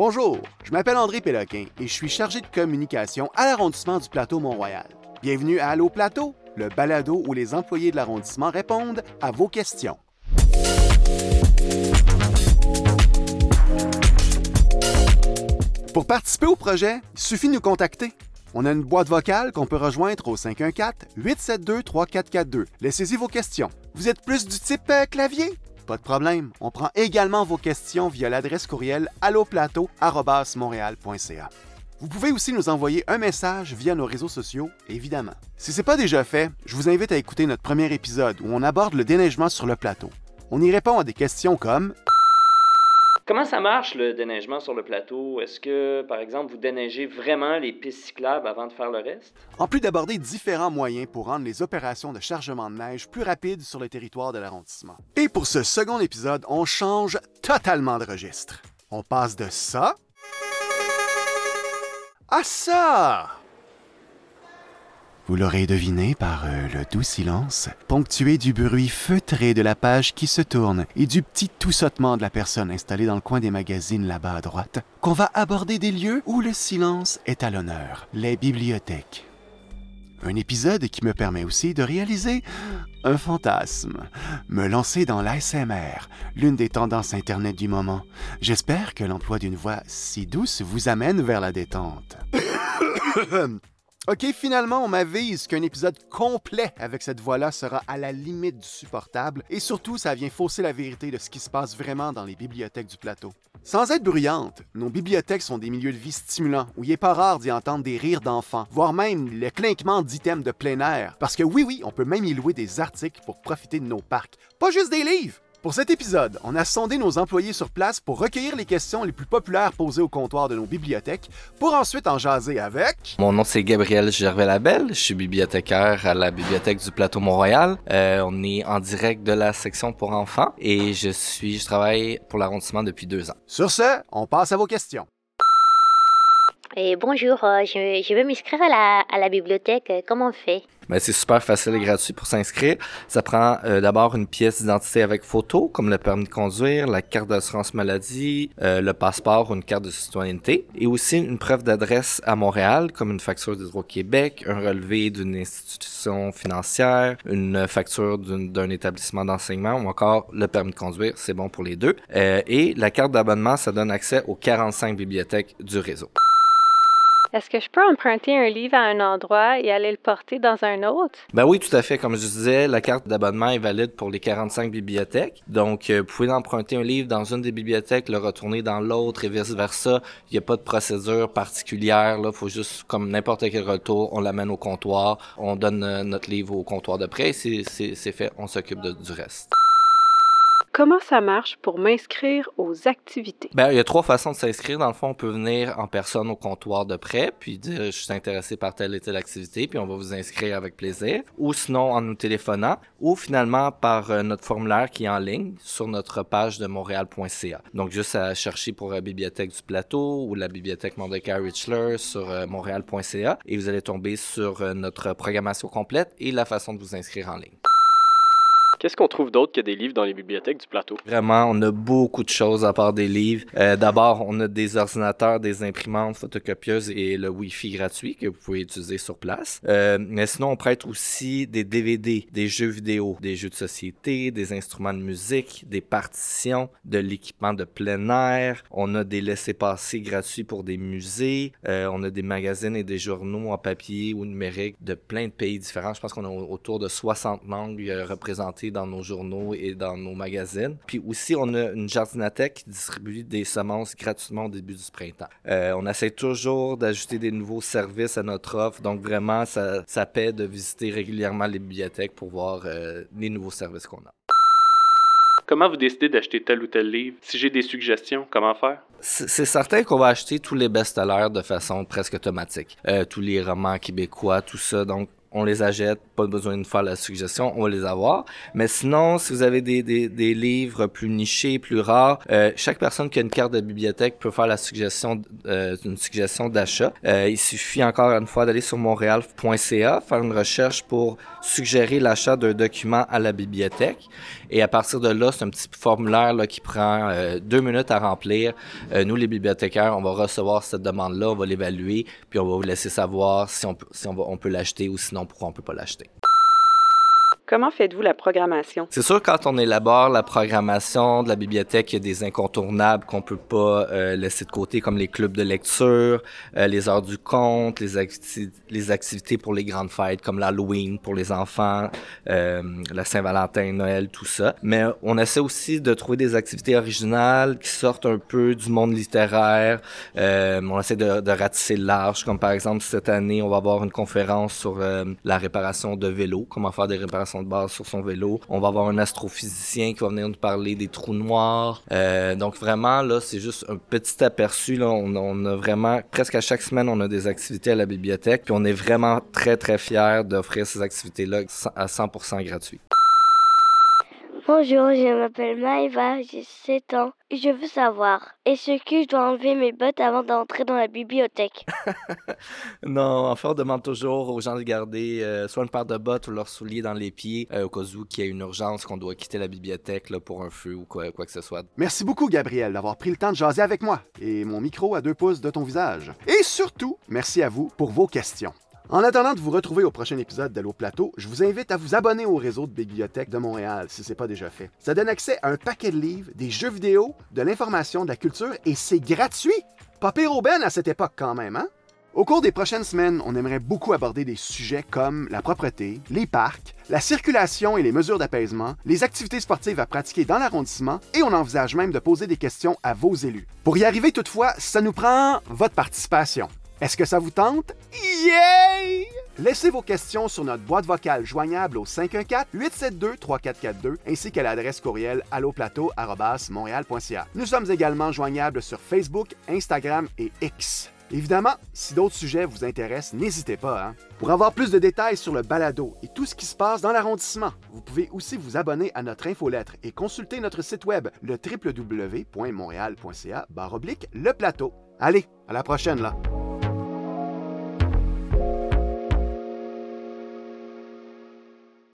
Bonjour, je m'appelle André Péloquin et je suis chargé de communication à l'arrondissement du plateau Mont-Royal. Bienvenue à Allo Plateau, le balado où les employés de l'arrondissement répondent à vos questions. Pour participer au projet, il suffit de nous contacter. On a une boîte vocale qu'on peut rejoindre au 514-872-3442. Laissez-y vos questions. Vous êtes plus du type euh, clavier? Pas de problème. On prend également vos questions via l'adresse courriel alloplateau.montréal.ca. Vous pouvez aussi nous envoyer un message via nos réseaux sociaux, évidemment. Si ce n'est pas déjà fait, je vous invite à écouter notre premier épisode où on aborde le déneigement sur le plateau. On y répond à des questions comme Comment ça marche le déneigement sur le plateau? Est-ce que, par exemple, vous déneigez vraiment les pistes cyclables avant de faire le reste? En plus d'aborder différents moyens pour rendre les opérations de chargement de neige plus rapides sur le territoire de l'arrondissement. Et pour ce second épisode, on change totalement de registre. On passe de ça à ça! Vous l'aurez deviné par euh, le doux silence, ponctué du bruit feutré de la page qui se tourne et du petit toussotement de la personne installée dans le coin des magazines là-bas à droite, qu'on va aborder des lieux où le silence est à l'honneur, les bibliothèques. Un épisode qui me permet aussi de réaliser un fantasme, me lancer dans l'ASMR, l'une des tendances Internet du moment. J'espère que l'emploi d'une voix si douce vous amène vers la détente. OK, finalement, on m'avise qu'un épisode complet avec cette voix-là sera à la limite du supportable et surtout, ça vient fausser la vérité de ce qui se passe vraiment dans les bibliothèques du plateau. Sans être bruyantes, nos bibliothèques sont des milieux de vie stimulants où il n'est pas rare d'y entendre des rires d'enfants, voire même le clinquement d'items de plein air. Parce que oui, oui, on peut même y louer des articles pour profiter de nos parcs, pas juste des livres. Pour cet épisode, on a sondé nos employés sur place pour recueillir les questions les plus populaires posées au comptoir de nos bibliothèques, pour ensuite en jaser avec... Mon nom c'est Gabriel Gervais-Labelle, je suis bibliothécaire à la bibliothèque du Plateau Mont-Royal. Euh, on est en direct de la section pour enfants et je suis, je travaille pour l'arrondissement depuis deux ans. Sur ce, on passe à vos questions. Bonjour, euh, je, je veux m'inscrire à la, bibliothèque. Euh, Comment on fait? Ben, c'est super facile et gratuit pour s'inscrire. Ça prend euh, d'abord une pièce d'identité avec photo, comme le permis de conduire, la carte d'assurance maladie, le passeport ou une carte de citoyenneté, et aussi une preuve d'adresse à Montréal, comme une facture d'Hydro-Québec, un relevé d'une institution financière, une facture d'un établissement d'enseignement ou encore le permis de conduire, c'est bon pour les deux. Et la carte d'abonnement, ça donne accès aux 45 bibliothèques du réseau. Est-ce que je peux emprunter un livre à un endroit et aller le porter dans un autre? Ben oui, tout à fait. Comme je disais, la carte d'abonnement est valide pour les 45 bibliothèques. Donc, euh, vous pouvez emprunter un livre dans une des bibliothèques, le retourner dans l'autre et vice-versa. Il n'y a pas de procédure particulière. Il faut juste, comme n'importe quel retour, on l'amène au comptoir, on donne euh, notre livre au comptoir de prêt. C'est fait, on s'occupe du reste. Comment ça marche pour m'inscrire aux activités? Ben, il y a trois façons de s'inscrire. Dans le fond, on peut venir en personne au comptoir de prêt, puis dire je suis intéressé par telle et telle activité, puis on va vous inscrire avec plaisir. Ou sinon en nous téléphonant, ou finalement par euh, notre formulaire qui est en ligne sur notre page de montréal.ca. Donc juste à chercher pour la bibliothèque du plateau ou la bibliothèque Mordecai Richler sur euh, montréal.ca et vous allez tomber sur euh, notre programmation complète et la façon de vous inscrire en ligne. Qu'est-ce qu'on trouve d'autre que des livres dans les bibliothèques du plateau? Vraiment, on a beaucoup de choses à part des livres. Euh, D'abord, on a des ordinateurs, des imprimantes, photocopieuses et le Wi-Fi gratuit que vous pouvez utiliser sur place. Euh, mais sinon, on prête aussi des DVD, des jeux vidéo, des jeux de société, des instruments de musique, des partitions, de l'équipement de plein air. On a des laissés-passer gratuits pour des musées. Euh, on a des magazines et des journaux en papier ou numérique de plein de pays différents. Je pense qu'on a autour de 60 langues euh, dans nos journaux et dans nos magazines. Puis aussi, on a une jardinothèque qui distribue des semences gratuitement au début du printemps. Euh, on essaie toujours d'ajouter des nouveaux services à notre offre. Donc vraiment, ça, ça paie de visiter régulièrement les bibliothèques pour voir euh, les nouveaux services qu'on a. Comment vous décidez d'acheter tel ou tel livre? Si j'ai des suggestions, comment faire? C'est c'est certain qu'on va acheter tous les best-sellers de façon presque automatique. Euh, tous les romans québécois, tout ça. Donc, on les achète, pas besoin de faire la suggestion, on va les avoir. Mais sinon, si vous avez des, livres plus nichés, plus rares, euh, chaque personne qui a une carte de bibliothèque peut faire la suggestion, euh, une suggestion d'achat. Euh, il suffit encore une fois d'aller sur montréal.ca, faire une recherche pour suggérer l'achat d'un document à la bibliothèque. Et à partir de là, c'est un petit formulaire qui prend deux minutes à remplir. Nous, les bibliothécaires, on va recevoir cette demande-là, on va l'évaluer, puis on va vous laisser savoir si on peut l'acheter ou sinon pourquoi on peut pas l'acheter? Comment faites-vous la programmation? C'est sûr, quand on élabore la programmation de la bibliothèque, il y a des incontournables qu'on peut pas euh, laisser de côté, comme les clubs de lecture, euh, les heures du conte, les, acti- les activités pour les grandes fêtes, comme l'Halloween pour les enfants, euh, la Saint-Valentin, Noël, tout ça. Mais on essaie aussi de trouver des activités originales qui sortent un peu du monde littéraire. Euh, on essaie de, de ratisser large, comme par exemple cette année, on va avoir une conférence sur euh, la réparation de vélos, comment faire des réparations base sur son vélo. On va avoir un astrophysicien qui va venir nous parler des trous noirs. Euh, donc vraiment, là, c'est juste un petit aperçu. Là. On, on a vraiment, presque à chaque semaine, on a des activités à la bibliothèque. Puis on est vraiment très, très fiers d'offrir ces activités-là à 100% gratuit. Bonjour, je m'appelle Maëva, j'ai 7 ans. Je veux savoir, est-ce que je dois enlever mes bottes avant d'entrer dans la bibliothèque? Non, en fait, on demande toujours aux gens de garder euh, soit une paire de bottes ou leurs souliers dans les pieds euh, au cas où qu'il y a une urgence, qu'on doit quitter la bibliothèque là, pour un feu ou quoi, quoi que ce soit. Merci beaucoup, Gabriel, d'avoir pris le temps de jaser avec moi et mon micro à deux pouces de ton visage. Et surtout, merci à vous pour vos questions. En attendant de vous retrouver au prochain épisode d'Allo Plateau, je vous invite à vous abonner au réseau de bibliothèques de Montréal si ce n'est pas déjà fait. Ça donne accès à un paquet de livres, des jeux vidéo, de l'information, de la culture et c'est gratuit! Pas pire aubaine à cette époque quand même, hein? Au cours des prochaines semaines, on aimerait beaucoup aborder des sujets comme la propreté, les parcs, la circulation et les mesures d'apaisement, les activités sportives à pratiquer dans l'arrondissement et on envisage même de poser des questions à vos élus. Pour y arriver toutefois, ça nous prend votre participation. Est-ce que ça vous tente? Yay! Laissez vos questions sur notre boîte vocale joignable au 514-872-3442 ainsi qu'à l'adresse courriel alloplateau.montréal.ca. Nous sommes également joignables sur Facebook, Instagram et X. Évidemment, si d'autres sujets vous intéressent, n'hésitez pas. hein. Pour avoir plus de détails sur le balado et tout ce qui se passe dans l'arrondissement, vous pouvez aussi vous abonner à notre infolettre et consulter notre site web, le www.montréal.ca le plateau. Allez, à la prochaine là!